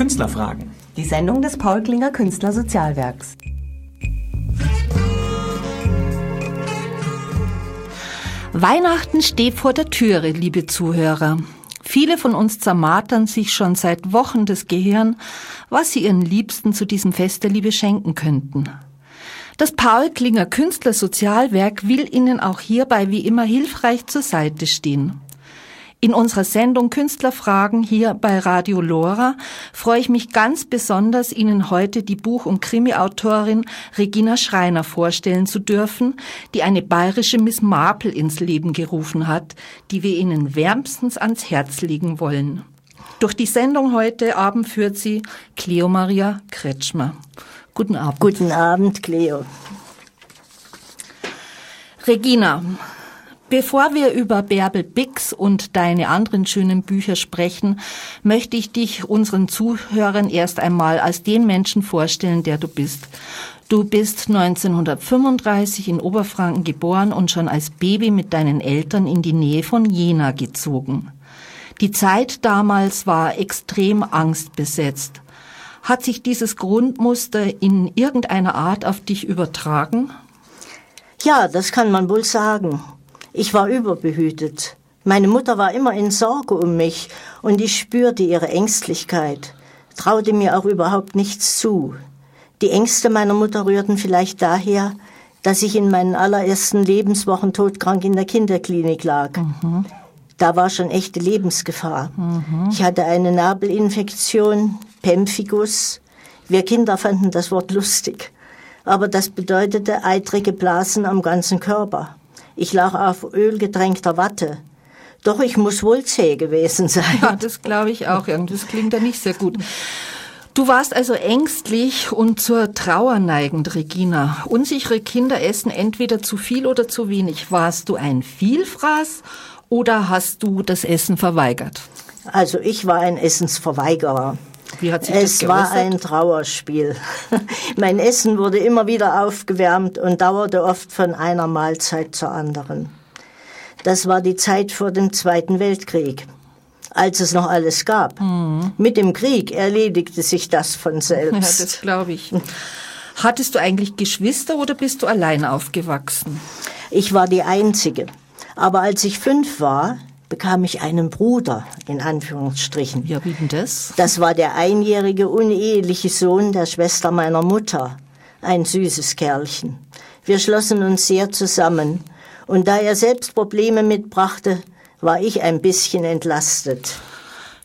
Künstlerfragen. Die Sendung des Paul Klinger Künstlersozialwerks. Weihnachten steht vor der Türe, liebe Zuhörer. Viele von uns zermartern sich schon seit Wochen das Gehirn, was sie ihren Liebsten zu diesem Fest der Liebe schenken könnten. Das Paul Klinger Künstlersozialwerk will Ihnen auch hierbei wie immer hilfreich zur Seite stehen. In unserer Sendung Künstlerfragen hier bei Radio Lora freue ich mich ganz besonders, Ihnen heute die Buch- und Krimi-Autorin Regina Schreiner vorstellen zu dürfen, die eine bayerische Miss Marple ins Leben gerufen hat, die wir Ihnen wärmstens ans Herz legen wollen. Durch die Sendung heute Abend führt sie Cleo Maria Kretschmer. Guten Abend. Guten Abend, Cleo. Regina, Bevor wir über Bärbel Bix und deine anderen schönen Bücher sprechen, möchte ich dich unseren Zuhörern erst einmal als den Menschen vorstellen, der du bist. Du bist 1935 in Oberfranken geboren und schon als Baby mit deinen Eltern in die Nähe von Jena gezogen. Die Zeit damals war extrem angstbesetzt. Hat sich dieses Grundmuster in irgendeiner Art auf dich übertragen? Ja, das kann man wohl sagen. Ich war überbehütet. Meine Mutter war immer in Sorge um mich und ich spürte ihre Ängstlichkeit, traute mir auch überhaupt nichts zu. Die Ängste meiner Mutter rührten vielleicht daher, dass ich in meinen allerersten Lebenswochen todkrank in der Kinderklinik lag. Mhm. Da war schon echte Lebensgefahr. Mhm. Ich hatte eine Nabelinfektion, Pemphigus. Wir Kinder fanden das Wort lustig. Aber das bedeutete eitrige Blasen am ganzen Körper. Ich lag auf ölgetränkter Watte. Doch ich muss wohl zäh gewesen sein. Ja, das glaube ich auch. Das klingt ja nicht sehr gut. Du warst also ängstlich und zur Trauer neigend, Regina. Unsichere Kinder essen entweder zu viel oder zu wenig. Warst du ein Vielfraß oder hast du das Essen verweigert? Also ich war ein Essensverweigerer. Wie hat sich es das war ein Trauerspiel. mein Essen wurde immer wieder aufgewärmt und dauerte oft von einer Mahlzeit zur anderen. Das war die Zeit vor dem Zweiten Weltkrieg, als es noch alles gab. Mhm. Mit dem Krieg erledigte sich das von selbst. Ja, das glaube ich. Hattest du eigentlich Geschwister oder bist du allein aufgewachsen? Ich war die Einzige. Aber als ich fünf war, bekam ich einen Bruder, in Anführungsstrichen. Ja, wie denn das? Das war der einjährige uneheliche Sohn der Schwester meiner Mutter. Ein süßes Kerlchen. Wir schlossen uns sehr zusammen. Und da er selbst Probleme mitbrachte, war ich ein bisschen entlastet.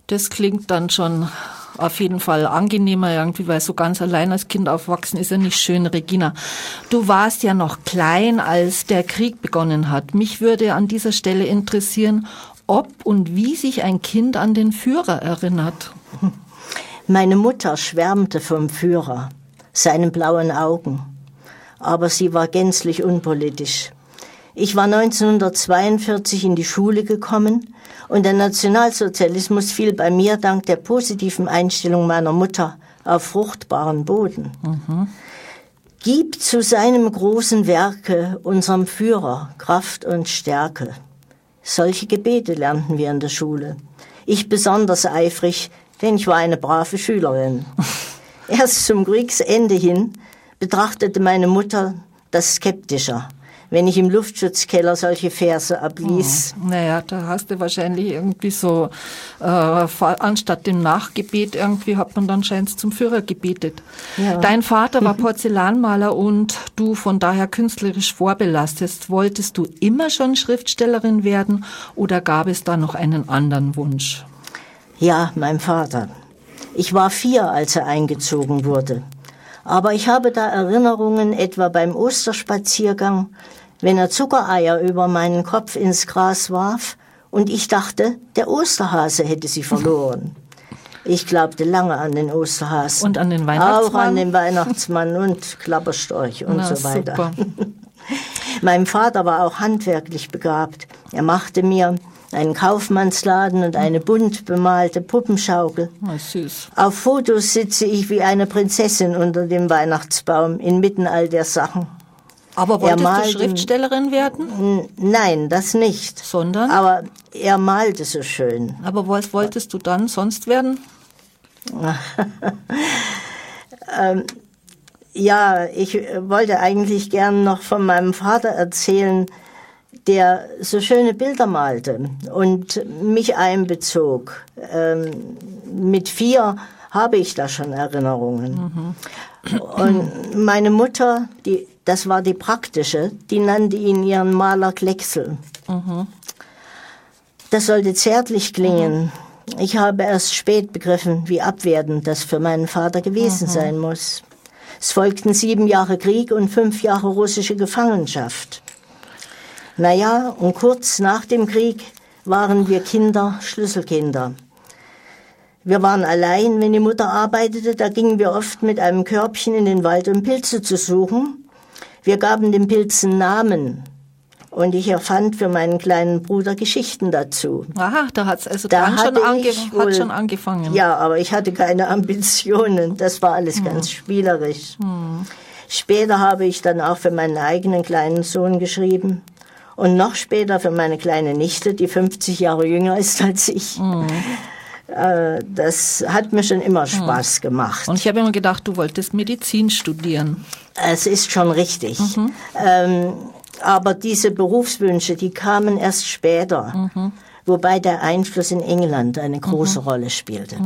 Das klingt dann schon auf jeden Fall angenehmer irgendwie, weil so ganz allein als Kind aufwachsen ist ja nicht schön, Regina. Du warst ja noch klein, als der Krieg begonnen hat. Mich würde an dieser Stelle interessieren, ob und wie sich ein Kind an den Führer erinnert. Meine Mutter schwärmte vom Führer, seinen blauen Augen. Aber sie war gänzlich unpolitisch. Ich war 1942 in die Schule gekommen und der Nationalsozialismus fiel bei mir dank der positiven Einstellung meiner Mutter auf fruchtbaren Boden. Mhm. Gib zu seinem großen Werke unserem Führer Kraft und Stärke. Solche Gebete lernten wir in der Schule. Ich besonders eifrig, denn ich war eine brave Schülerin. Erst zum Kriegsende hin betrachtete meine Mutter das skeptischer wenn ich im Luftschutzkeller solche Verse abließ. Oh, naja, da hast du wahrscheinlich irgendwie so, äh, anstatt dem Nachgebet, irgendwie hat man dann scheint zum Führer gebetet. Ja. Dein Vater war Porzellanmaler und du von daher künstlerisch vorbelastet. Wolltest du immer schon Schriftstellerin werden oder gab es da noch einen anderen Wunsch? Ja, mein Vater. Ich war vier, als er eingezogen wurde. Aber ich habe da Erinnerungen etwa beim Osterspaziergang, wenn er Zuckereier über meinen Kopf ins Gras warf und ich dachte, der Osterhase hätte sie verloren. Ich glaubte lange an den Osterhasen. Und an den Weihnachtsmann? Auch an den Weihnachtsmann und Klapperstorch und Na, so weiter. mein Vater war auch handwerklich begabt. Er machte mir einen Kaufmannsladen und eine bunt bemalte Puppenschaukel. Oh, süß. Auf Fotos sitze ich wie eine Prinzessin unter dem Weihnachtsbaum inmitten all der Sachen. Aber wolltest du Schriftstellerin werden? Nein, das nicht. Sondern? Aber er malte so schön. Aber was wolltest du dann sonst werden? ähm, ja, ich wollte eigentlich gern noch von meinem Vater erzählen, der so schöne Bilder malte und mich einbezog. Ähm, mit vier habe ich da schon Erinnerungen. Mhm. Und meine Mutter, die, das war die praktische, die nannte ihn ihren Maler Klecksel. Mhm. Das sollte zärtlich klingen. Mhm. Ich habe erst spät begriffen, wie abwertend das für meinen Vater gewesen mhm. sein muss. Es folgten sieben Jahre Krieg und fünf Jahre russische Gefangenschaft. Naja, und kurz nach dem Krieg waren wir Kinder, Schlüsselkinder. Wir waren allein, wenn die Mutter arbeitete, da gingen wir oft mit einem Körbchen in den Wald, um Pilze zu suchen. Wir gaben den Pilzen Namen. Und ich erfand für meinen kleinen Bruder Geschichten dazu. Aha, da hat's also da schon, ange wohl, hat schon angefangen. Ja, aber ich hatte keine Ambitionen. Das war alles hm. ganz spielerisch. Hm. Später habe ich dann auch für meinen eigenen kleinen Sohn geschrieben. Und noch später für meine kleine Nichte, die 50 Jahre jünger ist als ich. Mhm. Das hat mir schon immer Spaß gemacht. Und ich habe immer gedacht, du wolltest Medizin studieren. Es ist schon richtig. Mhm. Ähm, aber diese Berufswünsche, die kamen erst später, mhm. wobei der Einfluss in England eine große mhm. Rolle spielte.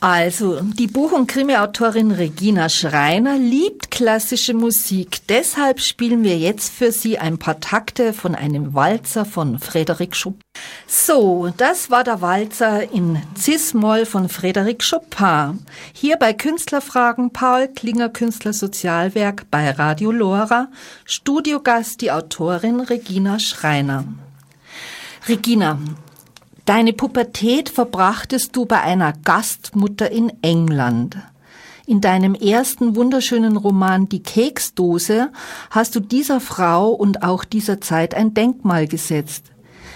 Also, die Buch- und Krimiautorin Regina Schreiner liebt klassische Musik. Deshalb spielen wir jetzt für Sie ein paar Takte von einem Walzer von Frédéric Chopin. So, das war der Walzer in Cis-Moll von Frédéric Chopin. Hier bei Künstlerfragen Paul Klinger Künstler Sozialwerk bei Radio Lora. Studiogast die Autorin Regina Schreiner. Regina, Deine Pubertät verbrachtest du bei einer Gastmutter in England. In deinem ersten wunderschönen Roman Die Keksdose hast du dieser Frau und auch dieser Zeit ein Denkmal gesetzt.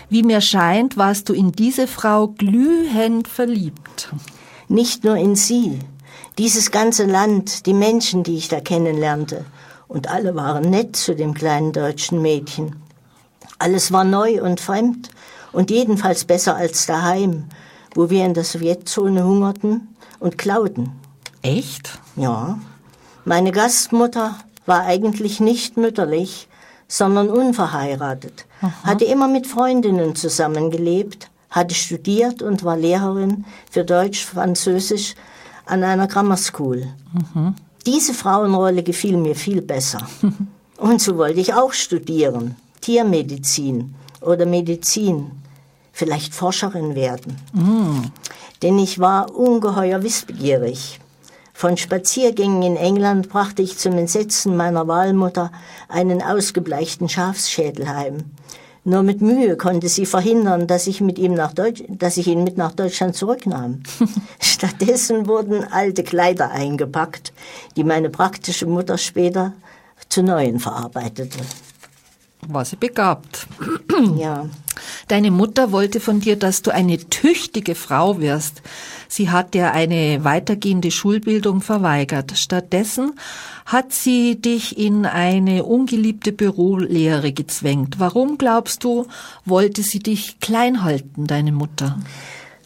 Wie mir scheint, warst du in diese Frau glühend verliebt. Nicht nur in sie, dieses ganze Land, die Menschen, die ich da kennenlernte. Und alle waren nett zu dem kleinen deutschen Mädchen. Alles war neu und fremd und jedenfalls besser als daheim, wo wir in der Sowjetzone hungerten und klauten. Echt? Ja. Meine Gastmutter war eigentlich nicht mütterlich, sondern unverheiratet, Aha. hatte immer mit Freundinnen zusammengelebt, hatte studiert und war Lehrerin für Deutsch, Französisch an einer Grammar School. Mhm. Diese Frauenrolle gefiel mir viel besser. und so wollte ich auch studieren, Tiermedizin oder Medizin vielleicht Forscherin werden. Mm. Denn ich war ungeheuer wissbegierig. Von Spaziergängen in England brachte ich zum Entsetzen meiner Wahlmutter einen ausgebleichten Schafsschädel heim. Nur mit Mühe konnte sie verhindern, dass ich, mit ihm nach Deutsch, dass ich ihn mit nach Deutschland zurücknahm. Stattdessen wurden alte Kleider eingepackt, die meine praktische Mutter später zu neuen verarbeitete. War sie begabt. Ja. Deine Mutter wollte von dir, dass du eine tüchtige Frau wirst. Sie hat dir eine weitergehende Schulbildung verweigert. Stattdessen hat sie dich in eine ungeliebte Bürolehre gezwängt. Warum glaubst du, wollte sie dich klein halten, deine Mutter?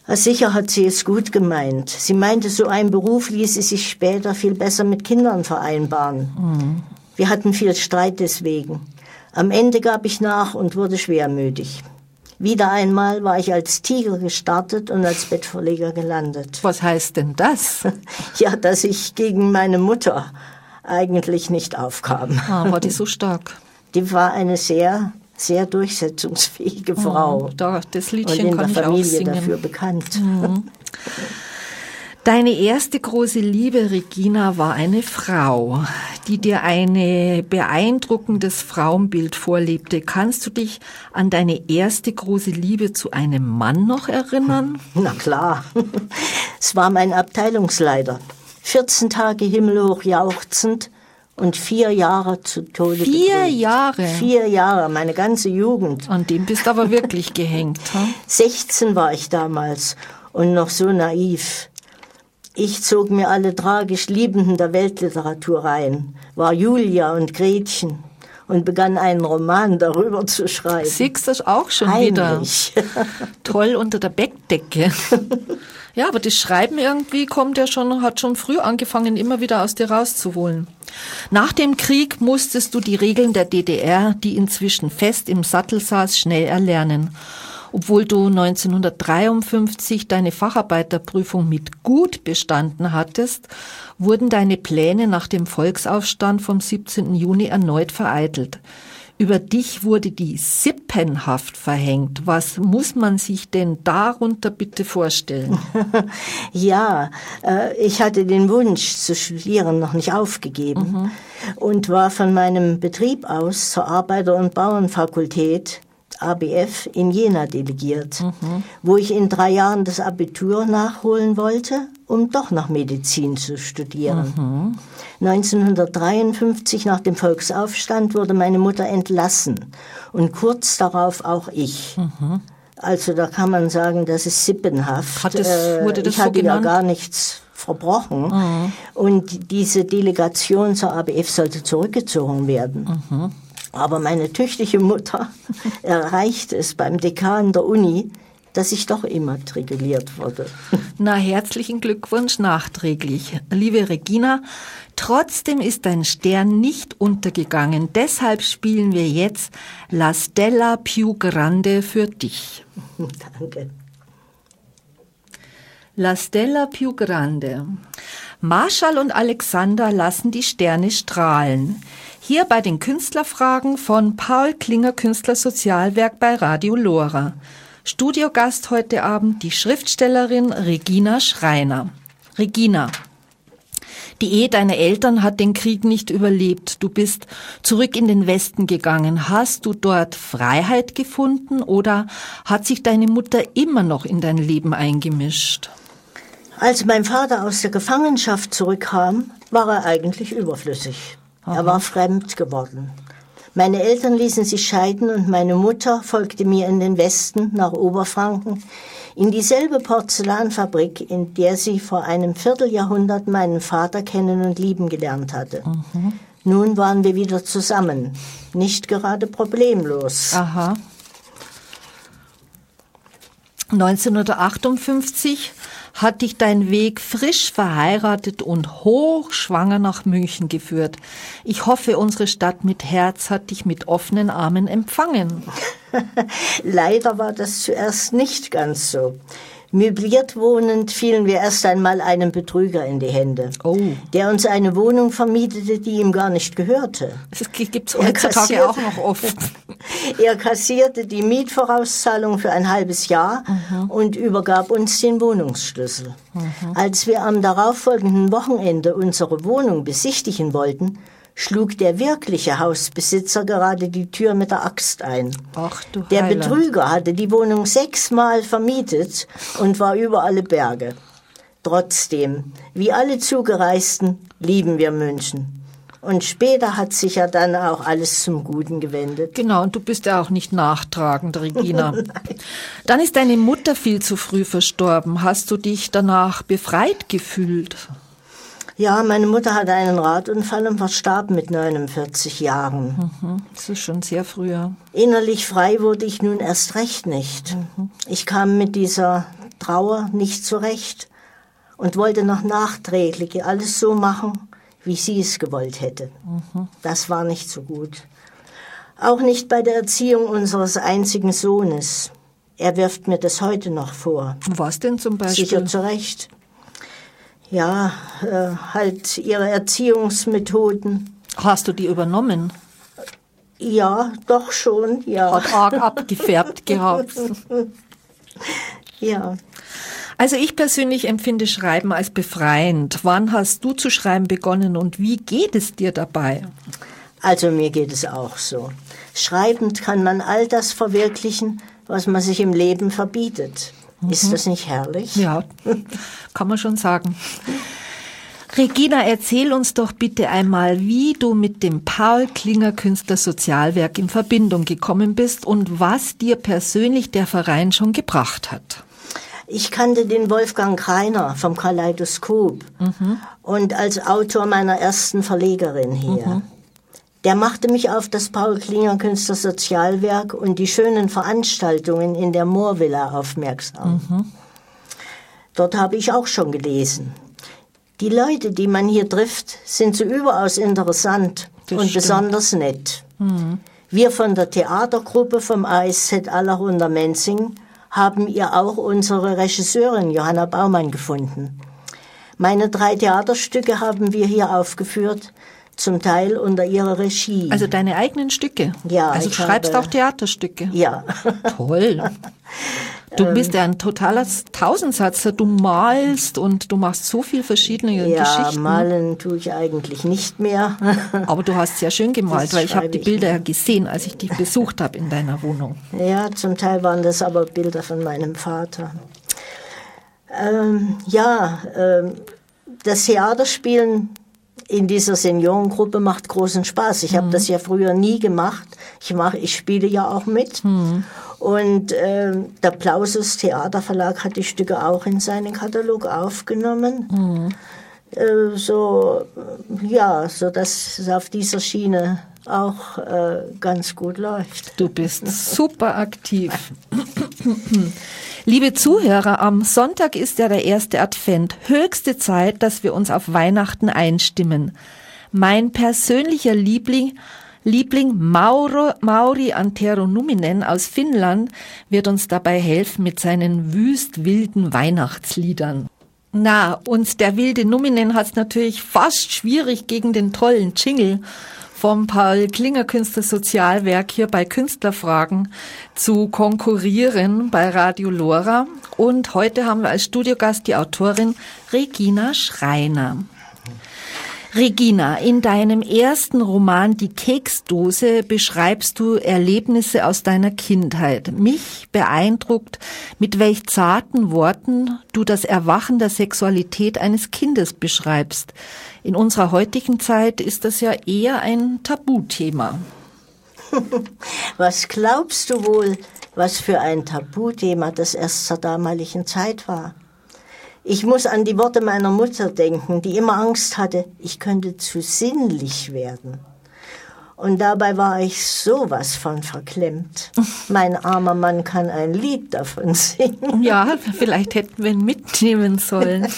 Sicher hat sie es gut gemeint. Sie meinte, so ein Beruf ließe sich später viel besser mit Kindern vereinbaren. Mhm. Wir hatten viel Streit deswegen. Am Ende gab ich nach und wurde schwermütig. Wieder einmal war ich als Tiger gestartet und als Bettverleger gelandet. Was heißt denn das? ja, dass ich gegen meine Mutter eigentlich nicht aufkam. Ah, war die so stark? Die war eine sehr, sehr durchsetzungsfähige oh, Frau. Oh, da, das Liedchen und in kann der Familie dafür bekannt. Mhm. Deine erste große Liebe, Regina, war eine Frau, die dir ein beeindruckendes Frauenbild vorlebte. Kannst du dich an deine erste große Liebe zu einem Mann noch erinnern? Na klar. Es war mein Abteilungsleiter. 14 Tage himmelhoch jauchzend und vier Jahre zu Tode Vier geprüft. Jahre? Vier Jahre, meine ganze Jugend. An dem bist du aber wirklich gehängt, ha? 16 war ich damals und noch so naiv. Ich zog mir alle tragisch Liebenden der Weltliteratur rein, war Julia und Gretchen und begann einen Roman darüber zu schreiben. Siehst du das auch schon Heimlich. wieder? Toll unter der Bettdecke. ja, aber das Schreiben irgendwie kommt ja schon, hat schon früh angefangen, immer wieder aus dir rauszuholen. Nach dem Krieg musstest du die Regeln der DDR, die inzwischen fest im Sattel saß, schnell erlernen. Obwohl du 1953 deine Facharbeiterprüfung mit gut bestanden hattest, wurden deine Pläne nach dem Volksaufstand vom 17. Juni erneut vereitelt. Über dich wurde die Sippenhaft verhängt. Was muss man sich denn darunter bitte vorstellen? ja, äh, ich hatte den Wunsch zu studieren noch nicht aufgegeben mhm. und war von meinem Betrieb aus zur Arbeiter- und Bauernfakultät ABF in Jena delegiert, mhm. wo ich in drei Jahren das Abitur nachholen wollte, um doch noch Medizin zu studieren. Mhm. 1953 nach dem Volksaufstand wurde meine Mutter entlassen und kurz darauf auch ich. Mhm. Also da kann man sagen, das ist sippenhaft. Hat es, äh, wurde das ich hatte so ja gar nichts verbrochen. Mhm. Und diese Delegation zur ABF sollte zurückgezogen werden. Mhm. Aber meine tüchtige Mutter erreichte es beim Dekan der Uni, dass ich doch immatrikuliert wurde. Na, herzlichen Glückwunsch nachträglich. Liebe Regina, trotzdem ist dein Stern nicht untergegangen. Deshalb spielen wir jetzt La Stella più grande für dich. Danke. La Stella più grande. Marschall und Alexander lassen die Sterne strahlen. Hier bei den Künstlerfragen von Paul Klinger Künstler Sozialwerk bei Radio Lora. Studiogast heute Abend die Schriftstellerin Regina Schreiner. Regina, die Ehe deiner Eltern hat den Krieg nicht überlebt. Du bist zurück in den Westen gegangen. Hast du dort Freiheit gefunden oder hat sich deine Mutter immer noch in dein Leben eingemischt? Als mein Vater aus der Gefangenschaft zurückkam, war er eigentlich überflüssig. Er war fremd geworden. Meine Eltern ließen sich scheiden und meine Mutter folgte mir in den Westen nach Oberfranken, in dieselbe Porzellanfabrik, in der sie vor einem Vierteljahrhundert meinen Vater kennen und lieben gelernt hatte. Mhm. Nun waren wir wieder zusammen, nicht gerade problemlos. Aha. 1958 hat dich dein Weg frisch verheiratet und hochschwanger nach München geführt. Ich hoffe, unsere Stadt mit Herz hat dich mit offenen Armen empfangen. Leider war das zuerst nicht ganz so. Möbliert wohnend fielen wir erst einmal einem Betrüger in die Hände, oh. der uns eine Wohnung vermietete, die ihm gar nicht gehörte. Das gibt es heutzutage auch noch oft. er kassierte die Mietvorauszahlung für ein halbes Jahr mhm. und übergab uns den Wohnungsschlüssel. Mhm. Als wir am darauffolgenden Wochenende unsere Wohnung besichtigen wollten, schlug der wirkliche Hausbesitzer gerade die Tür mit der Axt ein. Ach, du der Betrüger hatte die Wohnung sechsmal vermietet und war über alle Berge. Trotzdem, wie alle Zugereisten, lieben wir München. Und später hat sich ja dann auch alles zum Guten gewendet. Genau, und du bist ja auch nicht nachtragend, Regina. dann ist deine Mutter viel zu früh verstorben. Hast du dich danach befreit gefühlt? Ja, meine Mutter hatte einen Radunfall und verstarb mit 49 Jahren. Mhm, das ist schon sehr früh. Innerlich frei wurde ich nun erst recht nicht. Mhm. Ich kam mit dieser Trauer nicht zurecht und wollte noch nachträglich alles so machen, wie sie es gewollt hätte. Mhm. Das war nicht so gut. Auch nicht bei der Erziehung unseres einzigen Sohnes. Er wirft mir das heute noch vor. Was denn zum Beispiel? Sicher zu Recht ja, äh, halt ihre Erziehungsmethoden. Hast du die übernommen? Ja, doch schon, ja. Hat arg abgefärbt gehabt. ja. Also ich persönlich empfinde Schreiben als befreiend. Wann hast du zu schreiben begonnen und wie geht es dir dabei? Also mir geht es auch so. Schreibend kann man all das verwirklichen, was man sich im Leben verbietet. Mhm. Ist das nicht herrlich? Ja, kann man schon sagen. Regina, erzähl uns doch bitte einmal, wie du mit dem Paul Klinger Künstler Sozialwerk in Verbindung gekommen bist und was dir persönlich der Verein schon gebracht hat. Ich kannte den Wolfgang Kreiner vom Kaleidoskop mhm. und als Autor meiner ersten Verlegerin hier. Mhm. Der machte mich auf das Paul Klinger Künstler Sozialwerk und die schönen Veranstaltungen in der Moorvilla aufmerksam. Mhm. Dort habe ich auch schon gelesen. Die Leute, die man hier trifft, sind so überaus interessant das und stimmt. besonders nett. Mhm. Wir von der Theatergruppe vom ASZ Allerhunder Menzing haben ihr auch unsere Regisseurin Johanna Baumann gefunden. Meine drei Theaterstücke haben wir hier aufgeführt, zum Teil unter ihrer Regie. Also deine eigenen Stücke? Ja. Also du schreibst habe, auch Theaterstücke? Ja. Toll. Du ähm, bist ja ein totaler Tausendsatzer. Du malst und du machst so viel verschiedene ja, Geschichten. Ja, malen tue ich eigentlich nicht mehr. Aber du hast sehr schön gemalt, das weil ich habe die Bilder ja gesehen, als ich dich besucht habe in deiner Wohnung. Ja, zum Teil waren das aber Bilder von meinem Vater. Ähm, ja, ähm, das Theaterspielen in dieser Seniorengruppe macht großen Spaß. Ich mhm. habe das ja früher nie gemacht. Ich mache, ich spiele ja auch mit. Mhm. Und äh, der Plausus Theaterverlag hat die Stücke auch in seinen Katalog aufgenommen. Mhm. Äh, so, ja, so dass es auf dieser Schiene auch äh, ganz gut läuft. Du bist super aktiv. Liebe Zuhörer, am Sonntag ist ja der erste Advent. Höchste Zeit, dass wir uns auf Weihnachten einstimmen. Mein persönlicher Liebling Liebling Mauro, Mauri Antero Numinen aus Finnland wird uns dabei helfen mit seinen wüst wilden Weihnachtsliedern. Na, uns der wilde Numinen hat's natürlich fast schwierig gegen den tollen Jingle vom Paul Klinger Künstler Sozialwerk hier bei Künstlerfragen zu konkurrieren bei Radio Lora. Und heute haben wir als Studiogast die Autorin Regina Schreiner. Regina, in deinem ersten Roman Die Keksdose beschreibst du Erlebnisse aus deiner Kindheit. Mich beeindruckt, mit welch zarten Worten du das Erwachen der Sexualität eines Kindes beschreibst. In unserer heutigen Zeit ist das ja eher ein Tabuthema. Was glaubst du wohl, was für ein Tabuthema das erst zur damaligen Zeit war? Ich muss an die Worte meiner Mutter denken, die immer Angst hatte, ich könnte zu sinnlich werden. Und dabei war ich sowas von verklemmt. Mein armer Mann kann ein Lied davon singen. Ja, vielleicht hätten wir ihn mitnehmen sollen.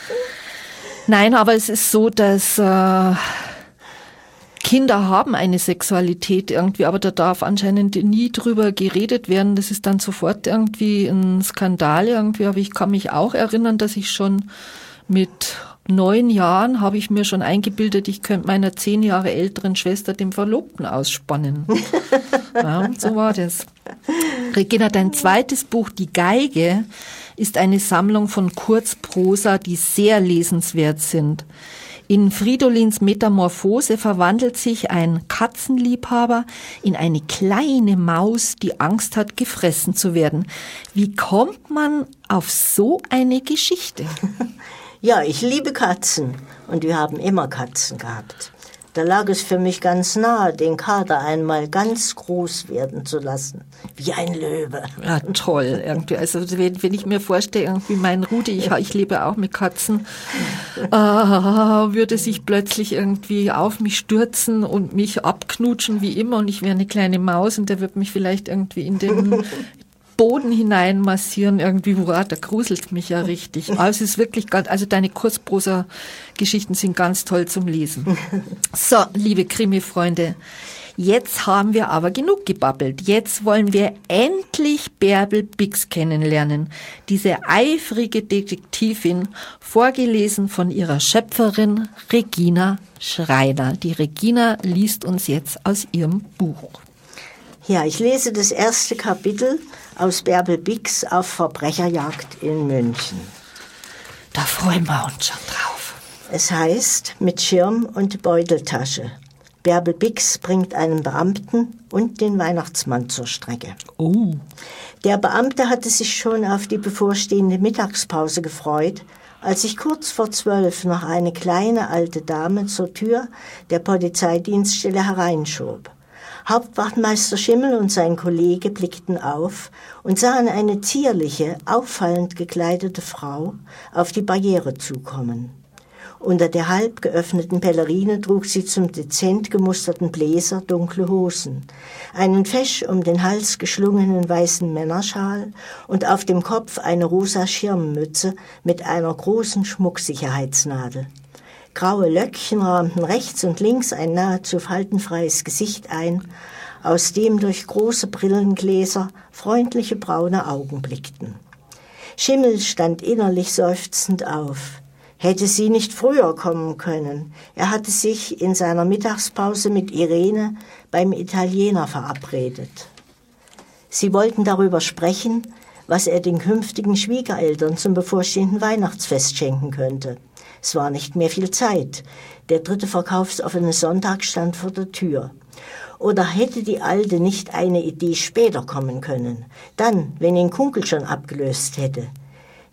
Nein, aber es ist so, dass äh, Kinder haben eine Sexualität irgendwie, aber da darf anscheinend nie drüber geredet werden. Das ist dann sofort irgendwie ein Skandal irgendwie. Aber ich kann mich auch erinnern, dass ich schon mit neun Jahren habe ich mir schon eingebildet, ich könnte meiner zehn Jahre älteren Schwester dem Verlobten ausspannen. ja, so war das. Regina, dein zweites Buch, Die Geige, ist eine Sammlung von Kurzprosa, die sehr lesenswert sind. In Fridolins Metamorphose verwandelt sich ein Katzenliebhaber in eine kleine Maus, die Angst hat, gefressen zu werden. Wie kommt man auf so eine Geschichte? Ja, ich liebe Katzen und wir haben immer Katzen gehabt. Da lag es für mich ganz nahe, den Kater einmal ganz groß werden zu lassen, wie ein Löwe. Ja, toll, irgendwie. Also wenn, wenn ich mir vorstelle, irgendwie mein Rudi, ich, ich lebe auch mit Katzen, äh, würde sich plötzlich irgendwie auf mich stürzen und mich abknutschen wie immer und ich wäre eine kleine Maus und der wird mich vielleicht irgendwie in den Boden hinein massieren irgendwie, wow, da gruselt mich ja richtig. Also es ist wirklich ganz, also deine Kurzprosa-Geschichten sind ganz toll zum Lesen. So, liebe Krimi-Freunde, jetzt haben wir aber genug gebabbelt. Jetzt wollen wir endlich Bärbel Bix kennenlernen. Diese eifrige Detektivin, vorgelesen von ihrer Schöpferin Regina Schreiner. Die Regina liest uns jetzt aus ihrem Buch. Ja, ich lese das erste Kapitel aus Bärbel Bix auf Verbrecherjagd in München. Da freuen wir uns schon drauf. Es heißt mit Schirm und Beuteltasche. Bärbel Bix bringt einen Beamten und den Weihnachtsmann zur Strecke. Oh. Der Beamte hatte sich schon auf die bevorstehende Mittagspause gefreut, als sich kurz vor zwölf noch eine kleine alte Dame zur Tür der Polizeidienststelle hereinschob. Hauptwachtmeister Schimmel und sein Kollege blickten auf und sahen eine zierliche, auffallend gekleidete Frau auf die Barriere zukommen. Unter der halb geöffneten Pellerine trug sie zum dezent gemusterten Bläser dunkle Hosen, einen fesch um den Hals geschlungenen weißen Männerschal und auf dem Kopf eine rosa Schirmmütze mit einer großen Schmucksicherheitsnadel. Graue Löckchen rahmten rechts und links ein nahezu faltenfreies Gesicht ein, aus dem durch große Brillengläser freundliche braune Augen blickten. Schimmel stand innerlich seufzend auf hätte sie nicht früher kommen können. Er hatte sich in seiner Mittagspause mit Irene beim Italiener verabredet. Sie wollten darüber sprechen, was er den künftigen Schwiegereltern zum bevorstehenden Weihnachtsfest schenken könnte. Es war nicht mehr viel Zeit. Der dritte verkaufsoffene Sonntag stand vor der Tür. Oder hätte die Alte nicht eine Idee später kommen können? Dann, wenn ihn Kunkel schon abgelöst hätte.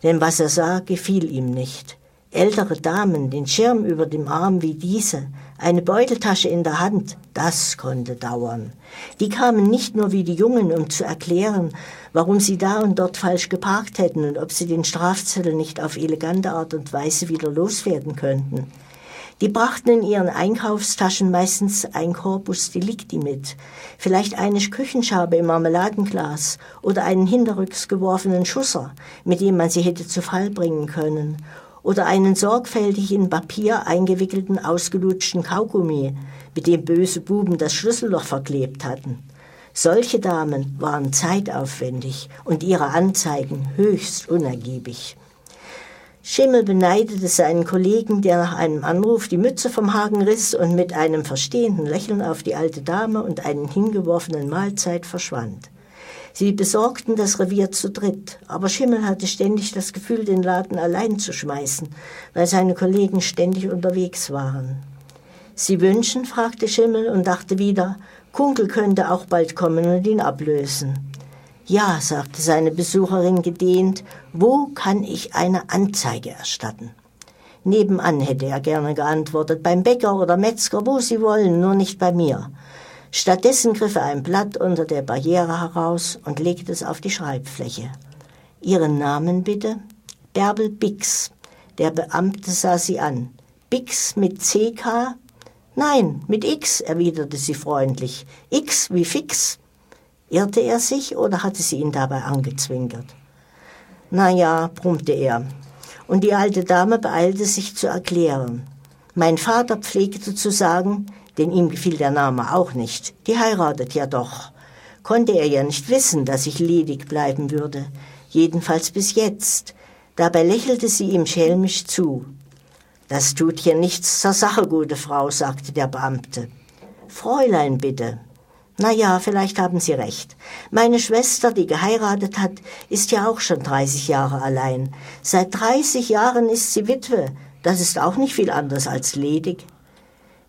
Denn was er sah, gefiel ihm nicht. Ältere Damen, den Schirm über dem Arm wie diese, eine Beuteltasche in der Hand, das konnte dauern. Die kamen nicht nur wie die Jungen, um zu erklären, warum sie da und dort falsch geparkt hätten und ob sie den Strafzettel nicht auf elegante Art und Weise wieder loswerden könnten. Die brachten in ihren Einkaufstaschen meistens ein Corpus Delicti mit, vielleicht eine Küchenschabe im Marmeladenglas oder einen hinterrücks geworfenen Schusser, mit dem man sie hätte zu Fall bringen können, oder einen sorgfältig in Papier eingewickelten ausgelutschten Kaugummi, mit dem böse Buben das Schlüsselloch verklebt hatten. Solche Damen waren zeitaufwendig und ihre Anzeigen höchst unergiebig. Schimmel beneidete seinen Kollegen, der nach einem Anruf die Mütze vom Haken riss und mit einem verstehenden Lächeln auf die alte Dame und einen hingeworfenen Mahlzeit verschwand. Sie besorgten das Revier zu dritt, aber Schimmel hatte ständig das Gefühl, den Laden allein zu schmeißen, weil seine Kollegen ständig unterwegs waren. Sie wünschen? fragte Schimmel und dachte wieder, Kunkel könnte auch bald kommen und ihn ablösen. Ja, sagte seine Besucherin gedehnt, wo kann ich eine Anzeige erstatten? Nebenan hätte er gerne geantwortet, beim Bäcker oder Metzger, wo Sie wollen, nur nicht bei mir. Stattdessen griff er ein Blatt unter der Barriere heraus und legte es auf die Schreibfläche. Ihren Namen bitte? Bärbel Bix. Der Beamte sah sie an. Bix mit CK? Nein, mit X, erwiderte sie freundlich. X wie fix. Irrte er sich oder hatte sie ihn dabei angezwinkert? Na ja, brummte er. Und die alte Dame beeilte sich zu erklären. Mein Vater pflegte zu sagen, denn ihm gefiel der Name auch nicht. Die heiratet ja doch. Konnte er ja nicht wissen, dass ich ledig bleiben würde, jedenfalls bis jetzt. Dabei lächelte sie ihm schelmisch zu. Das tut hier nichts zur Sache, gute Frau, sagte der Beamte. Fräulein, bitte. Na ja, vielleicht haben Sie recht. Meine Schwester, die geheiratet hat, ist ja auch schon 30 Jahre allein. Seit 30 Jahren ist sie Witwe. Das ist auch nicht viel anderes als ledig.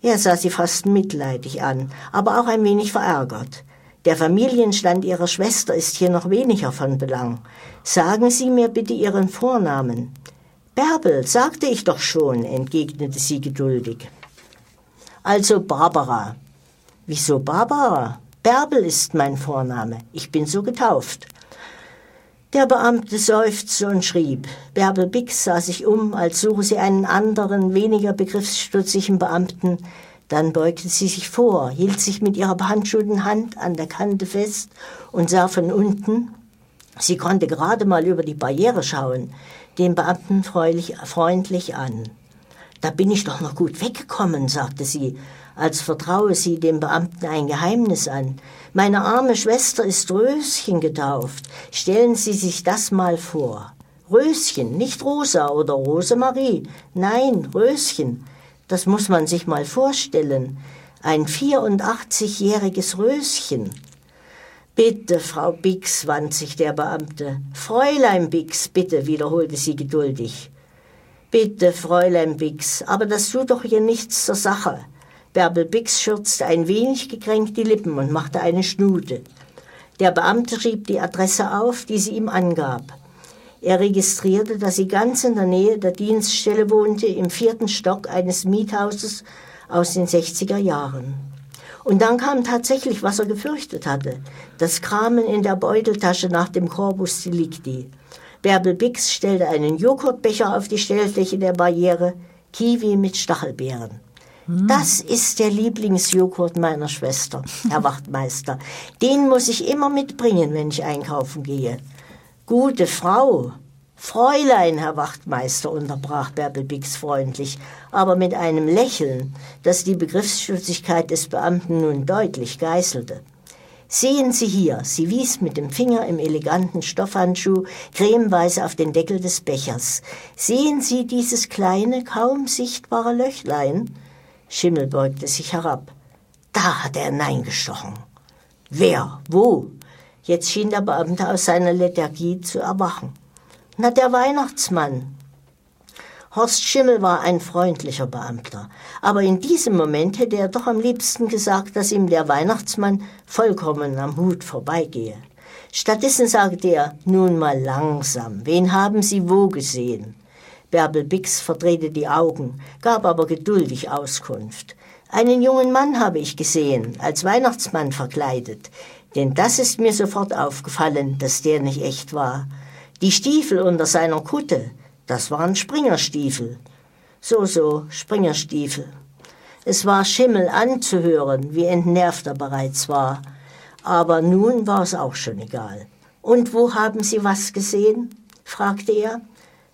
Er sah sie fast mitleidig an, aber auch ein wenig verärgert. Der Familienstand Ihrer Schwester ist hier noch weniger von Belang. Sagen Sie mir bitte Ihren Vornamen. Bärbel, sagte ich doch schon, entgegnete sie geduldig. Also Barbara. Wieso Barbara? Bärbel ist mein Vorname. Ich bin so getauft. Der Beamte seufzte und schrieb. Bärbel Bix sah sich um, als suche sie einen anderen, weniger begriffsstutzigen Beamten. Dann beugte sie sich vor, hielt sich mit ihrer behandschuhten Hand an der Kante fest und sah von unten. Sie konnte gerade mal über die Barriere schauen, den Beamten freundlich an. Da bin ich doch noch gut weggekommen, sagte sie, als vertraue sie dem Beamten ein Geheimnis an. Meine arme Schwester ist Röschen getauft. Stellen Sie sich das mal vor. Röschen, nicht Rosa oder Rosemarie. Nein, Röschen. Das muss man sich mal vorstellen. Ein 84-jähriges Röschen. Bitte, Frau Bix, wand sich der Beamte. Fräulein Bix, bitte, wiederholte sie geduldig. Bitte, Fräulein Bix, aber das tut doch hier nichts zur Sache. Bärbel Bix schürzte ein wenig gekränkt die Lippen und machte eine Schnute. Der Beamte schrieb die Adresse auf, die sie ihm angab. Er registrierte, dass sie ganz in der Nähe der Dienststelle wohnte, im vierten Stock eines Miethauses aus den 60er Jahren. Und dann kam tatsächlich, was er gefürchtet hatte, das Kramen in der Beuteltasche nach dem Corpus Delicti. Bärbel Bix stellte einen Joghurtbecher auf die Stellfläche der Barriere, Kiwi mit Stachelbeeren. Das ist der Lieblingsjoghurt meiner Schwester, Herr Wachtmeister. Den muss ich immer mitbringen, wenn ich einkaufen gehe. Gute Frau. Fräulein, Herr Wachtmeister, unterbrach Bärbel Bix freundlich, aber mit einem Lächeln, das die Begriffsstutzigkeit des Beamten nun deutlich geißelte. Sehen Sie hier, sie wies mit dem Finger im eleganten Stoffhandschuh cremeweiß auf den Deckel des Bechers. Sehen Sie dieses kleine, kaum sichtbare Löchlein? Schimmel beugte sich herab. Da hat er Nein gestochen. Wer? Wo? Jetzt schien der Beamte aus seiner Lethargie zu erwachen. Na, der Weihnachtsmann. Horst Schimmel war ein freundlicher Beamter, aber in diesem Moment hätte er doch am liebsten gesagt, dass ihm der Weihnachtsmann vollkommen am Hut vorbeigehe. Stattdessen sagte er, nun mal langsam, wen haben Sie wo gesehen? Bärbel Bix verdrehte die Augen, gab aber geduldig Auskunft. Einen jungen Mann habe ich gesehen, als Weihnachtsmann verkleidet, denn das ist mir sofort aufgefallen, dass der nicht echt war. Die Stiefel unter seiner Kutte, das waren Springerstiefel. So, so, Springerstiefel. Es war Schimmel anzuhören, wie entnervt er bereits war. Aber nun war es auch schon egal. Und wo haben Sie was gesehen? fragte er.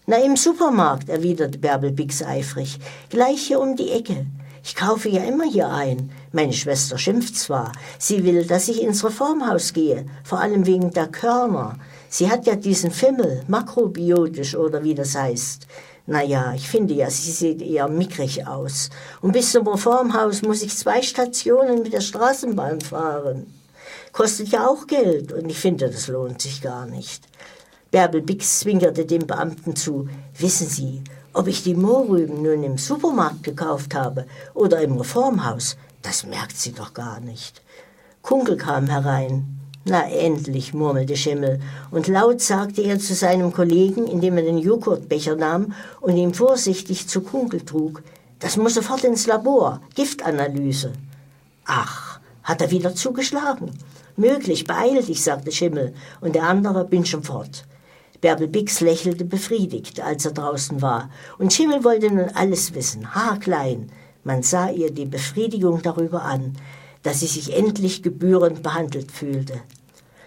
Na, im Supermarkt, erwiderte Bärbel Bix eifrig. Gleich hier um die Ecke. Ich kaufe ja immer hier ein. Meine Schwester schimpft zwar. Sie will, dass ich ins Reformhaus gehe, vor allem wegen der Körner. Sie hat ja diesen Fimmel, makrobiotisch oder wie das heißt. Naja, ich finde ja, sie sieht eher mickrig aus. Und bis zum Reformhaus muss ich zwei Stationen mit der Straßenbahn fahren. Kostet ja auch Geld und ich finde, das lohnt sich gar nicht. Bärbel Bix zwinkerte dem Beamten zu. Wissen Sie, ob ich die Mohrrüben nun im Supermarkt gekauft habe oder im Reformhaus, das merkt sie doch gar nicht. Kunkel kam herein. Na endlich, murmelte Schimmel, und laut sagte er zu seinem Kollegen, indem er den Joghurtbecher nahm und ihn vorsichtig zu Kunkel trug, das muss sofort ins Labor, Giftanalyse. Ach, hat er wieder zugeschlagen? Möglich, beeil dich, sagte Schimmel, und der andere bin schon fort. Bärbel Bix lächelte befriedigt, als er draußen war, und Schimmel wollte nun alles wissen, haarklein. Man sah ihr die Befriedigung darüber an, dass sie sich endlich gebührend behandelt fühlte.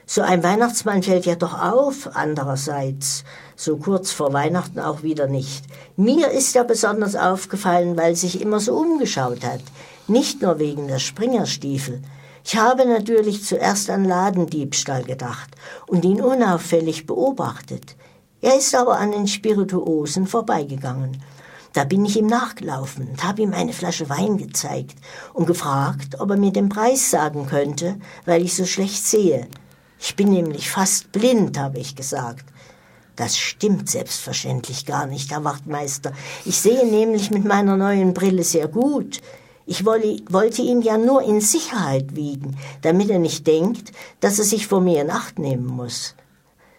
So ein Weihnachtsmann fällt ja doch auf, andererseits, so kurz vor Weihnachten auch wieder nicht. Mir ist er besonders aufgefallen, weil sich immer so umgeschaut hat, nicht nur wegen der Springerstiefel, ich habe natürlich zuerst an Ladendiebstahl gedacht und ihn unauffällig beobachtet. Er ist aber an den Spirituosen vorbeigegangen. Da bin ich ihm nachgelaufen und habe ihm eine Flasche Wein gezeigt und gefragt, ob er mir den Preis sagen könnte, weil ich so schlecht sehe. Ich bin nämlich fast blind, habe ich gesagt. Das stimmt selbstverständlich gar nicht, Herr Wachtmeister. Ich sehe nämlich mit meiner neuen Brille sehr gut. Ich wollte ihn ja nur in Sicherheit wiegen, damit er nicht denkt, dass er sich vor mir in Acht nehmen muss.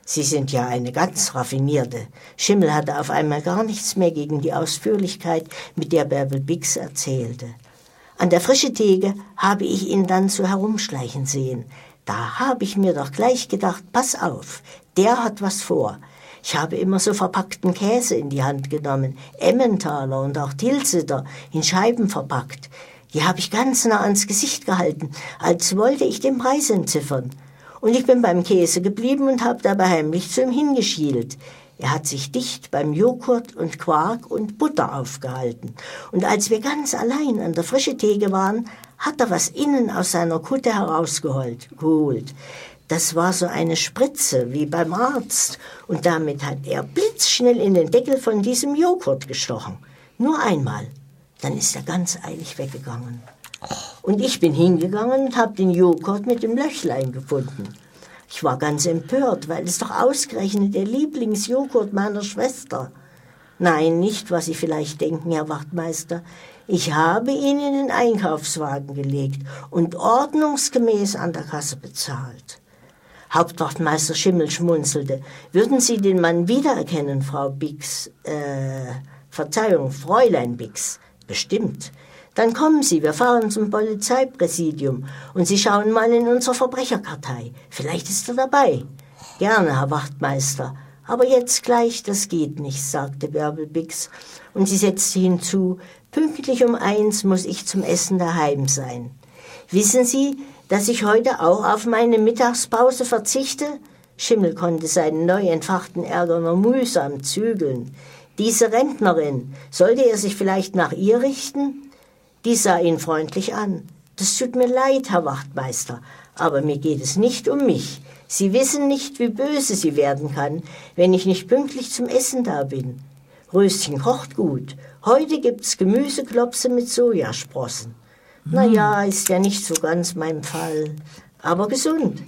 Sie sind ja eine ganz raffinierte. Schimmel hatte auf einmal gar nichts mehr gegen die Ausführlichkeit, mit der Bärbel Bix erzählte. An der frischen Theke habe ich ihn dann so herumschleichen sehen. Da habe ich mir doch gleich gedacht, pass auf, der hat was vor. Ich habe immer so verpackten Käse in die Hand genommen, Emmentaler und auch Tilsiter in Scheiben verpackt. Die habe ich ganz nah ans Gesicht gehalten, als wollte ich den Preis entziffern. Und ich bin beim Käse geblieben und habe dabei heimlich zu ihm hingeschielt. Er hat sich dicht beim Joghurt und Quark und Butter aufgehalten. Und als wir ganz allein an der frischen Theke waren, hat er was innen aus seiner Kutte herausgeholt. Geholt. Das war so eine Spritze, wie beim Arzt. Und damit hat er blitzschnell in den Deckel von diesem Joghurt gestochen. Nur einmal. Dann ist er ganz eilig weggegangen. Und ich bin hingegangen und habe den Joghurt mit dem Löchlein gefunden. Ich war ganz empört, weil es doch ausgerechnet der Lieblingsjoghurt meiner Schwester. Nein, nicht, was Sie vielleicht denken, Herr Wachtmeister. Ich habe ihn in den Einkaufswagen gelegt und ordnungsgemäß an der Kasse bezahlt. Hauptwachtmeister Schimmel schmunzelte. Würden Sie den Mann wiedererkennen, Frau Bix? Äh, Verzeihung, Fräulein Bix. Bestimmt. Dann kommen Sie, wir fahren zum Polizeipräsidium und Sie schauen mal in unsere Verbrecherkartei. Vielleicht ist er dabei. Gerne, Herr Wachtmeister. Aber jetzt gleich, das geht nicht, sagte Bärbel Bix. Und sie setzte hinzu, pünktlich um eins muss ich zum Essen daheim sein. Wissen Sie, dass ich heute auch auf meine Mittagspause verzichte? Schimmel konnte seinen neu entfachten Ärger nur mühsam zügeln. Diese Rentnerin, sollte er sich vielleicht nach ihr richten? Die sah ihn freundlich an. Das tut mir leid, Herr Wachtmeister, aber mir geht es nicht um mich. Sie wissen nicht, wie böse sie werden kann, wenn ich nicht pünktlich zum Essen da bin. Röschen kocht gut. Heute gibt's Gemüseklopse mit Sojasprossen. Mm. Na ja, ist ja nicht so ganz mein Fall, aber gesund.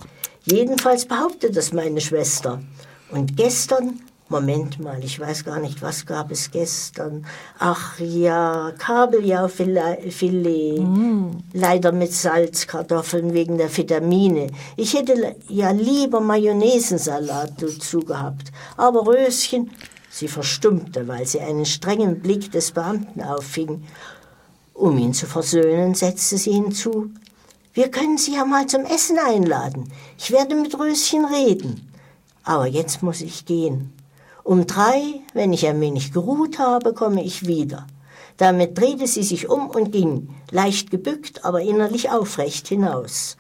Jedenfalls behauptet das meine Schwester. Und gestern Moment mal, ich weiß gar nicht, was gab es gestern? Ach ja, Kabeljaufilet. Mm. Leider mit Salzkartoffeln wegen der Vitamine. Ich hätte ja lieber Mayonnaisensalat dazu gehabt. Aber Röschen, sie verstummte, weil sie einen strengen Blick des Beamten auffing. Um ihn zu versöhnen, setzte sie hinzu. Wir können Sie ja mal zum Essen einladen. Ich werde mit Röschen reden. Aber jetzt muss ich gehen. Um drei, wenn ich ein wenig geruht habe, komme ich wieder. Damit drehte sie sich um und ging, leicht gebückt, aber innerlich aufrecht hinaus.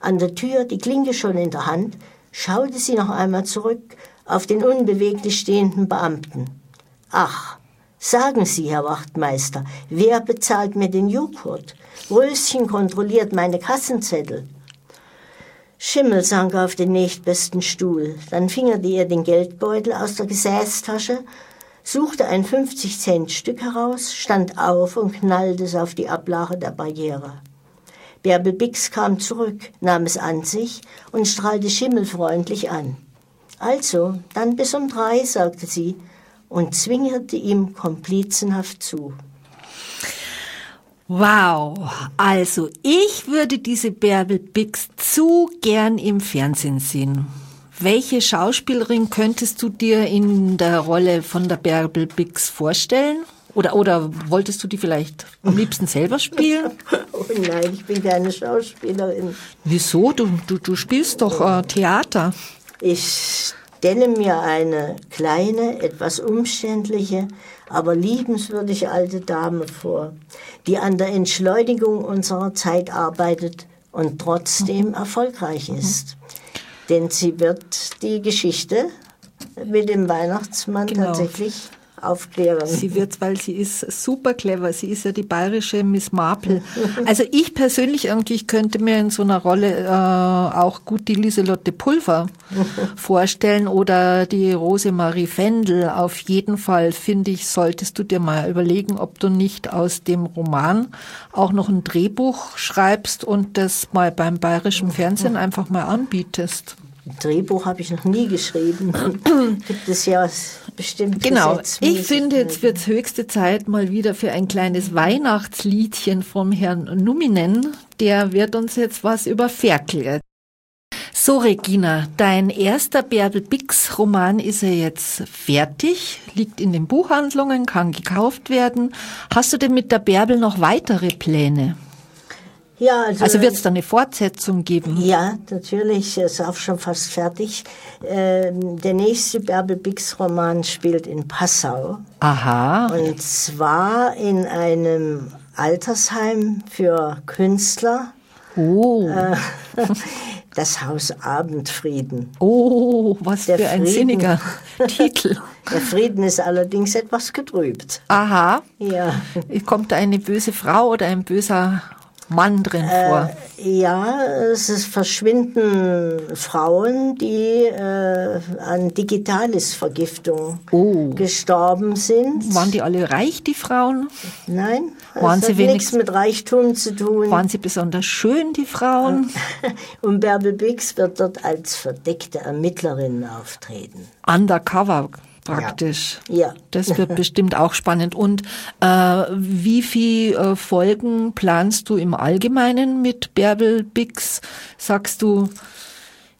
An der Tür, die Klinke schon in der Hand, schaute sie noch einmal zurück auf den unbeweglich stehenden Beamten. Ach, sagen Sie, Herr Wachtmeister, wer bezahlt mir den Joghurt? Röschen kontrolliert meine Kassenzettel. Schimmel sank auf den nächstbesten Stuhl. Dann fingerte er den Geldbeutel aus der Gesäßtasche, suchte ein 50-Cent-Stück heraus, stand auf und knallte es auf die Ablage der Barriere. Bärbel Bix kam zurück, nahm es an sich und strahlte Schimmel freundlich an. Also, dann bis um drei, sagte sie und zwingerte ihm komplizenhaft zu. Wow, also ich würde diese Bärbel Bix zu gern im Fernsehen sehen. Welche Schauspielerin könntest du dir in der Rolle von der Bärbel Bix vorstellen? Oder, oder wolltest du die vielleicht am liebsten selber spielen? Oh nein, ich bin keine Schauspielerin. Wieso? Du, du, du spielst doch äh, Theater. Ich stelle mir eine kleine, etwas umständliche, aber liebenswürdige alte Dame vor, die an der Entschleunigung unserer Zeit arbeitet und trotzdem erfolgreich ist. Denn sie wird die Geschichte mit dem Weihnachtsmann genau. tatsächlich aufklären. Sie wird, weil sie ist super clever. Sie ist ja die bayerische Miss Marple. Also ich persönlich irgendwie, ich könnte mir in so einer Rolle äh, auch gut die Lieselotte Pulver vorstellen oder die Rosemarie Fendel. Auf jeden Fall, finde ich, solltest du dir mal überlegen, ob du nicht aus dem Roman auch noch ein Drehbuch schreibst und das mal beim bayerischen Fernsehen einfach mal anbietest. Drehbuch habe ich noch nie geschrieben. Gibt es ja bestimmt. Genau. Ich finde, jetzt wird es höchste Zeit mal wieder für ein kleines Weihnachtsliedchen vom Herrn Numinen. Der wird uns jetzt was über Ferkel so, Regina, dein erster Bärbel Bix Roman ist ja jetzt fertig, liegt in den Buchhandlungen, kann gekauft werden. Hast du denn mit der Bärbel noch weitere Pläne? Ja, also, also wird es da eine Fortsetzung geben? Ja, natürlich, ist auch schon fast fertig. Ähm, der nächste Bärbel Bix Roman spielt in Passau. Aha. Und zwar in einem Altersheim für Künstler. Oh. Äh, das Haus Abendfrieden. Oh, was der für ein Frieden, sinniger Titel. Der Frieden ist allerdings etwas getrübt. Aha. Ja. Kommt da eine böse Frau oder ein böser Mann drin äh, vor? ja, es ist verschwinden Frauen, die äh, an Digitalis-Vergiftung oh. gestorben sind. Waren die alle reich, die Frauen? Nein, waren sie hat nichts mit Reichtum zu tun. Waren sie besonders schön, die Frauen? Und Bärbel Bix wird dort als verdeckte Ermittlerin auftreten. Undercover praktisch. Ja. ja. Das wird bestimmt auch spannend. Und äh, wie viele äh, Folgen planst du im Allgemeinen mit Bärbel Bix? Sagst du,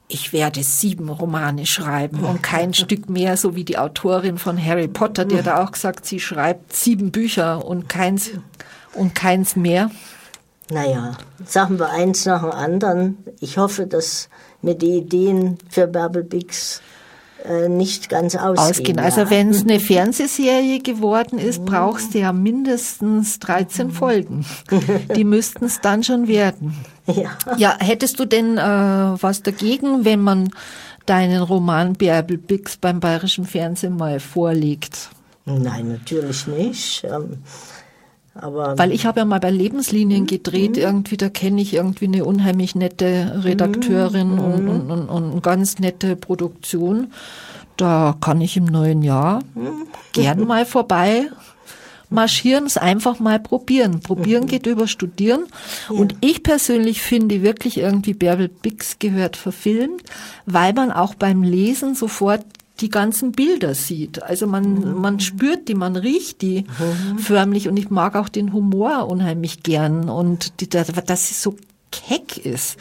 ich werde sieben Romane schreiben und kein Stück mehr, so wie die Autorin von Harry Potter, die hat auch gesagt, sie schreibt sieben Bücher und keins und keins mehr. Naja, sagen wir eins nach dem anderen. Ich hoffe, dass mir die Ideen für Bärbel Bix nicht ganz ausgehen. ausgehen. Also wenn es eine Fernsehserie geworden ist, brauchst du ja mindestens 13 Folgen. Die müssten es dann schon werden. Ja. ja, hättest du denn äh, was dagegen, wenn man deinen Roman Bärbel Bix beim bayerischen Fernsehen mal vorlegt? Nein, natürlich nicht. Ähm, aber Weil ich habe ja mal bei Lebenslinien mhm. gedreht, mhm. irgendwie, da kenne ich irgendwie eine unheimlich nette Redakteurin mhm. und, und, und, und eine ganz nette Produktion. Da kann ich im neuen Jahr mhm. gern mal vorbei marschieren, es einfach mal probieren. Probieren mhm. geht über Studieren. Ja. Und ich persönlich finde wirklich irgendwie Bärbel Bix gehört verfilmt, weil man auch beim Lesen sofort die ganzen Bilder sieht. Also man, mhm. man spürt die, man riecht die mhm. förmlich und ich mag auch den Humor unheimlich gern und die, dass sie so keck ist,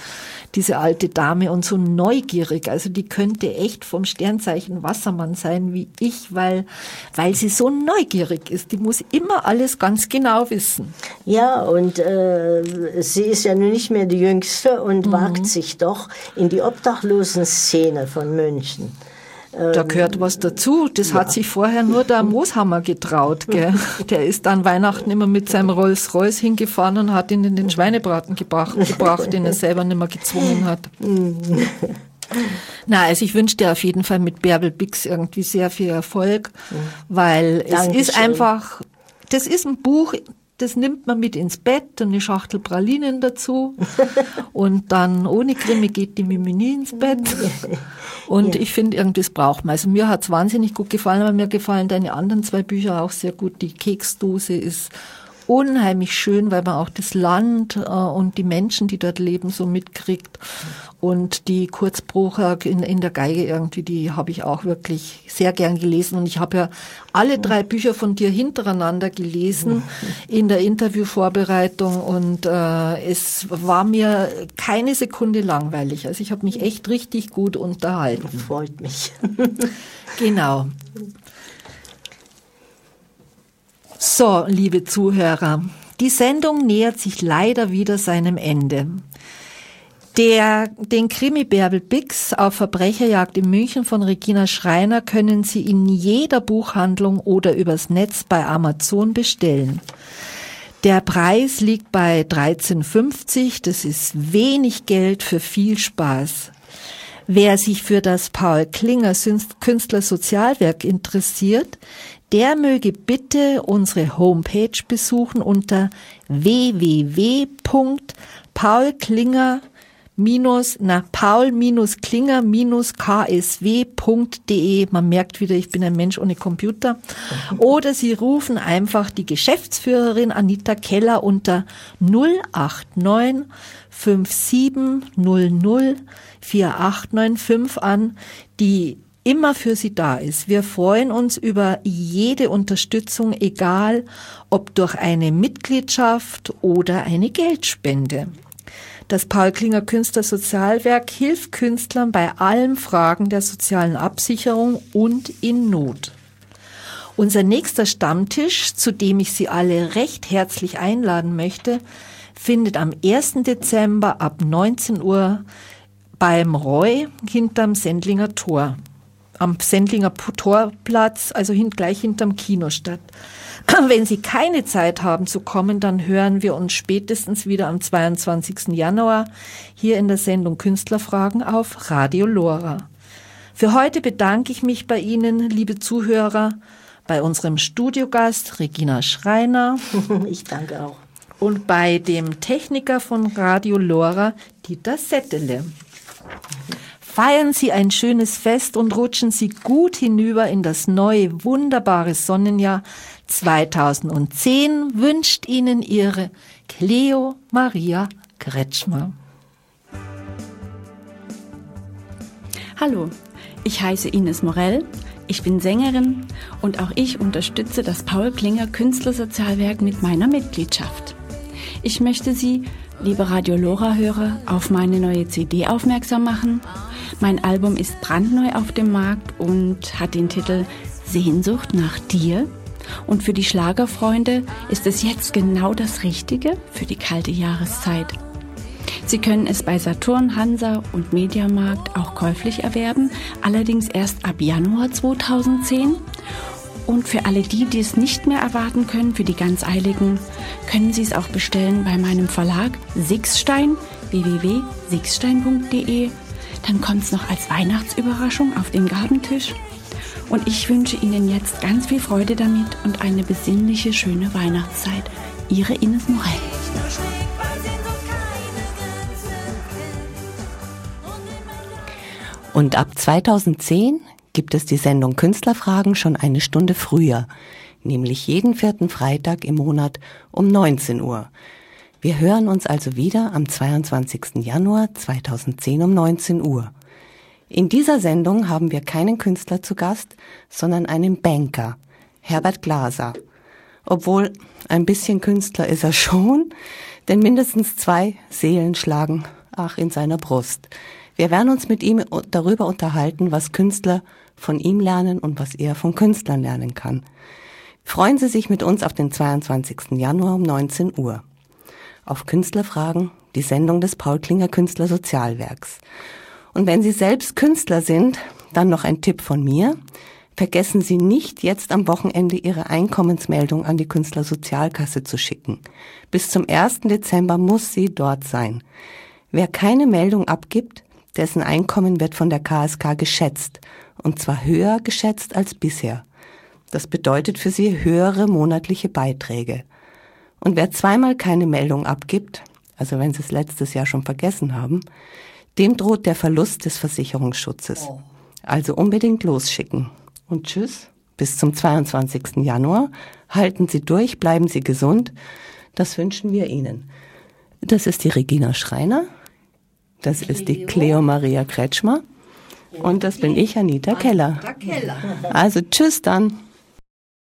diese alte Dame und so neugierig. Also die könnte echt vom Sternzeichen Wassermann sein wie ich, weil, weil sie so neugierig ist. Die muss immer alles ganz genau wissen. Ja, und äh, sie ist ja nun nicht mehr die Jüngste und mhm. wagt sich doch in die Obdachlosen-Szene von München. Da gehört was dazu. Das ja. hat sich vorher nur der Mooshammer getraut. Gell? Der ist dann Weihnachten immer mit seinem Rolls-Royce hingefahren und hat ihn in den Schweinebraten gebracht, gebracht den er selber nicht mehr gezwungen hat. Na, also ich wünsche dir auf jeden Fall mit Bärbel Bix irgendwie sehr viel Erfolg, weil Dankeschön. es ist einfach, das ist ein Buch, das nimmt man mit ins Bett und eine Schachtel Pralinen dazu. und dann ohne Creme geht die Mimi nie ins Bett. Und ja. ich finde, irgendwas braucht man. Also mir hat's wahnsinnig gut gefallen, aber mir gefallen deine anderen zwei Bücher auch sehr gut. Die Keksdose ist unheimlich schön, weil man auch das Land äh, und die Menschen, die dort leben, so mitkriegt. Und die Kurzbrucher in, in der Geige irgendwie, die habe ich auch wirklich sehr gern gelesen. Und ich habe ja alle drei Bücher von dir hintereinander gelesen in der Interviewvorbereitung und äh, es war mir keine Sekunde langweilig. Also ich habe mich echt richtig gut unterhalten. Freut mich. genau. So, liebe Zuhörer, die Sendung nähert sich leider wieder seinem Ende. Der, den Krimi Bärbel Bix auf Verbrecherjagd in München von Regina Schreiner können Sie in jeder Buchhandlung oder übers Netz bei Amazon bestellen. Der Preis liegt bei 13,50. Das ist wenig Geld für viel Spaß. Wer sich für das Paul Klinger Künstler Sozialwerk interessiert, der möge bitte unsere Homepage besuchen unter www.paulklinger minus na paul-klinger ksw.de. Man merkt wieder, ich bin ein Mensch ohne Computer. Oder Sie rufen einfach die Geschäftsführerin Anita Keller unter 089 5700 4895 an. Die immer für Sie da ist. Wir freuen uns über jede Unterstützung, egal ob durch eine Mitgliedschaft oder eine Geldspende. Das Paul Klinger Künstler Sozialwerk hilft Künstlern bei allen Fragen der sozialen Absicherung und in Not. Unser nächster Stammtisch, zu dem ich Sie alle recht herzlich einladen möchte, findet am 1. Dezember ab 19 Uhr beim Roy hinterm Sendlinger Tor am Sendlinger Torplatz, also hin, gleich hinterm Kino statt. Wenn Sie keine Zeit haben zu kommen, dann hören wir uns spätestens wieder am 22. Januar hier in der Sendung Künstlerfragen auf Radio Lora. Für heute bedanke ich mich bei Ihnen, liebe Zuhörer, bei unserem Studiogast Regina Schreiner. Ich danke auch. Und bei dem Techniker von Radio Lora, Dieter Settele. Feiern Sie ein schönes Fest und rutschen Sie gut hinüber in das neue, wunderbare Sonnenjahr 2010 wünscht Ihnen Ihre Cleo Maria Kretschmer. Hallo, ich heiße Ines Morell, ich bin Sängerin und auch ich unterstütze das Paul Klinger Künstlersozialwerk mit meiner Mitgliedschaft. Ich möchte Sie, liebe Radio Lora-Hörer, auf meine neue CD aufmerksam machen mein Album ist brandneu auf dem Markt und hat den Titel Sehnsucht nach dir. Und für die Schlagerfreunde ist es jetzt genau das Richtige für die kalte Jahreszeit. Sie können es bei Saturn, Hansa und Mediamarkt auch käuflich erwerben, allerdings erst ab Januar 2010. Und für alle die, die es nicht mehr erwarten können, für die ganz Eiligen, können Sie es auch bestellen bei meinem Verlag Sixstein, www.sixstein.de. Dann kommt es noch als Weihnachtsüberraschung auf den Gabentisch. Und ich wünsche Ihnen jetzt ganz viel Freude damit und eine besinnliche, schöne Weihnachtszeit. Ihre Ines Morell. Und ab 2010 gibt es die Sendung Künstlerfragen schon eine Stunde früher, nämlich jeden vierten Freitag im Monat um 19 Uhr. Wir hören uns also wieder am 22. Januar 2010 um 19 Uhr. In dieser Sendung haben wir keinen Künstler zu Gast, sondern einen Banker, Herbert Glaser. Obwohl ein bisschen Künstler ist er schon, denn mindestens zwei Seelen schlagen ach in seiner Brust. Wir werden uns mit ihm darüber unterhalten, was Künstler von ihm lernen und was er von Künstlern lernen kann. Freuen Sie sich mit uns auf den 22. Januar um 19 Uhr. Auf Künstlerfragen, die Sendung des Paul Klinger Künstler Sozialwerks. Und wenn Sie selbst Künstler sind, dann noch ein Tipp von mir. Vergessen Sie nicht, jetzt am Wochenende Ihre Einkommensmeldung an die Künstlersozialkasse zu schicken. Bis zum 1. Dezember muss sie dort sein. Wer keine Meldung abgibt, dessen Einkommen wird von der KSK geschätzt. Und zwar höher geschätzt als bisher. Das bedeutet für Sie höhere monatliche Beiträge. Und wer zweimal keine Meldung abgibt, also wenn Sie es letztes Jahr schon vergessen haben, dem droht der Verlust des Versicherungsschutzes. Oh. Also unbedingt losschicken. Und tschüss, bis zum 22. Januar. Halten Sie durch, bleiben Sie gesund. Das wünschen wir Ihnen. Das ist die Regina Schreiner. Das ist die Cleo Maria Kretschmer. Und das bin ich, Anita Keller. Also tschüss dann.